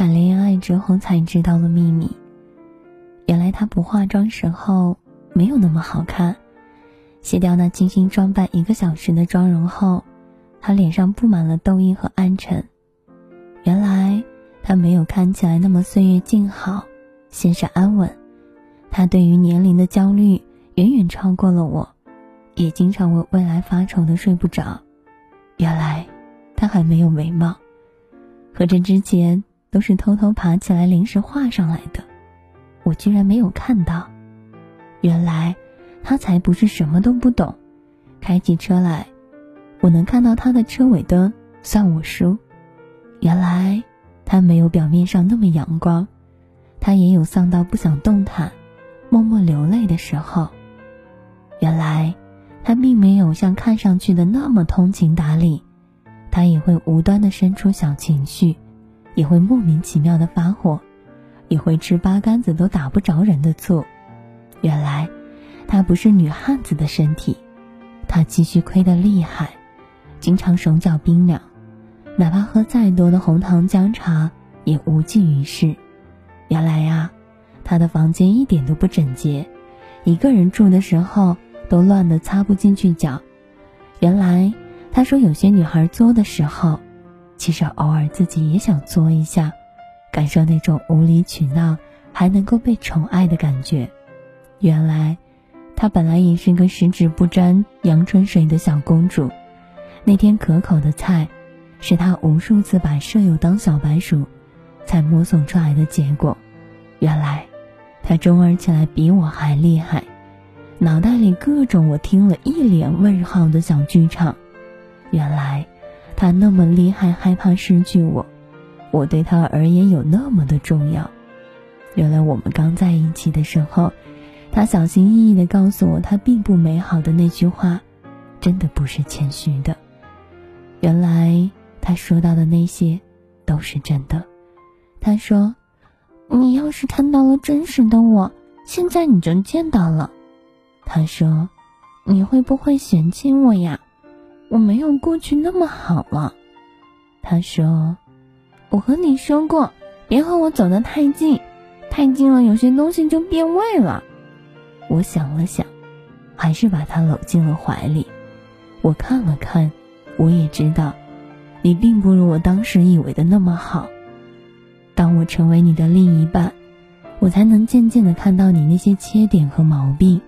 谈恋爱之后才知道了秘密。原来她不化妆时候没有那么好看，卸掉那精心装扮一个小时的妆容后，她脸上布满了痘印和暗沉。原来她没有看起来那么岁月静好，现实安稳。她对于年龄的焦虑远远超过了我，也经常为未来发愁的睡不着。原来她还没有眉毛。和这之前都是偷偷爬起来临时画上来的，我居然没有看到。原来他才不是什么都不懂。开起车来，我能看到他的车尾灯，算我输。原来他没有表面上那么阳光，他也有丧到不想动弹、默默流泪的时候。原来他并没有像看上去的那么通情达理。他也会无端的生出小情绪，也会莫名其妙的发火，也会吃八竿子都打不着人的醋。原来，他不是女汉子的身体，他气虚亏得厉害，经常手脚冰凉，哪怕喝再多的红糖姜茶也无济于事。原来呀，他的房间一点都不整洁，一个人住的时候都乱得擦不进去脚。原来。他说：“有些女孩作的时候，其实偶尔自己也想作一下，感受那种无理取闹还能够被宠爱的感觉。原来，她本来也是个十指不沾阳春水的小公主。那天可口的菜，是她无数次把舍友当小白鼠，才摸索出来的结果。原来，她中二起来比我还厉害，脑袋里各种我听了一脸问号的小剧场。”原来，他那么厉害，害怕失去我，我对他而言有那么的重要。原来我们刚在一起的时候，他小心翼翼地告诉我他并不美好的那句话，真的不是谦虚的。原来他说到的那些，都是真的。他说：“你要是看到了真实的我，现在你就见到了。”他说：“你会不会嫌弃我呀？”我没有过去那么好了，他说：“我和你说过，别和我走得太近，太近了有些东西就变味了。”我想了想，还是把他搂进了怀里。我看了看，我也知道，你并不如我当时以为的那么好。当我成为你的另一半，我才能渐渐的看到你那些缺点和毛病，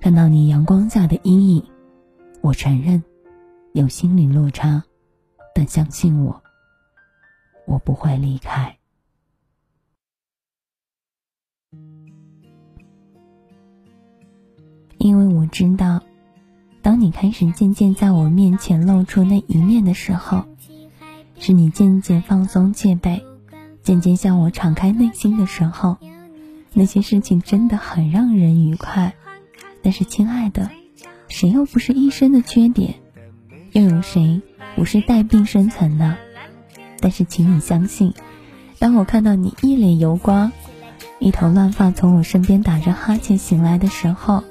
看到你阳光下的阴影。我承认。有心灵落差，但相信我，我不会离开，因为我知道，当你开始渐渐在我面前露出那一面的时候，是你渐渐放松戒备，渐渐向我敞开内心的时候，那些事情真的很让人愉快。但是，亲爱的，谁又不是一生的缺点？又有谁不是带病生存呢？但是，请你相信，当我看到你一脸油光，一头乱发从我身边打着哈欠醒来的时候，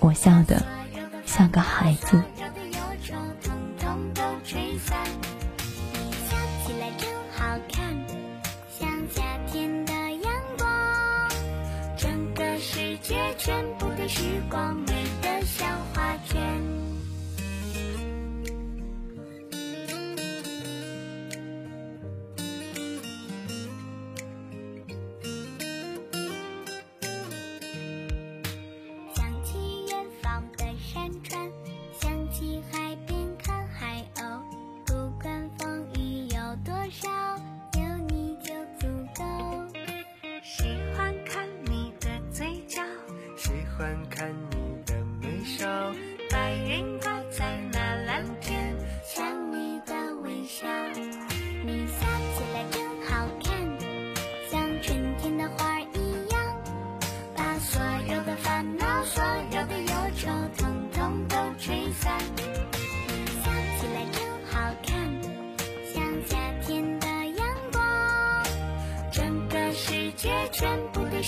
我笑得像个孩子。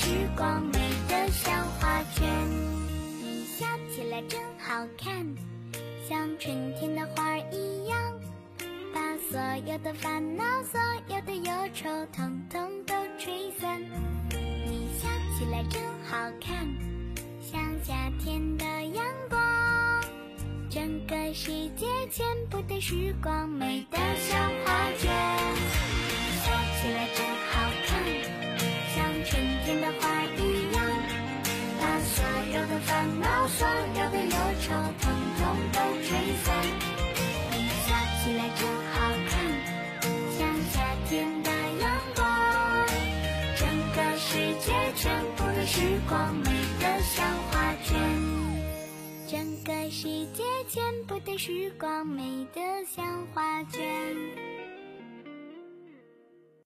时光美得像画卷，你笑起来真好看，像春天的花儿一样，把。所有的烦恼，所有的忧愁，统统都吹散。你笑起来真好看，像夏天的阳光。整个世界全部的时光，美得像画光，美得像画卷。整个世界全部的时光，美得像画卷。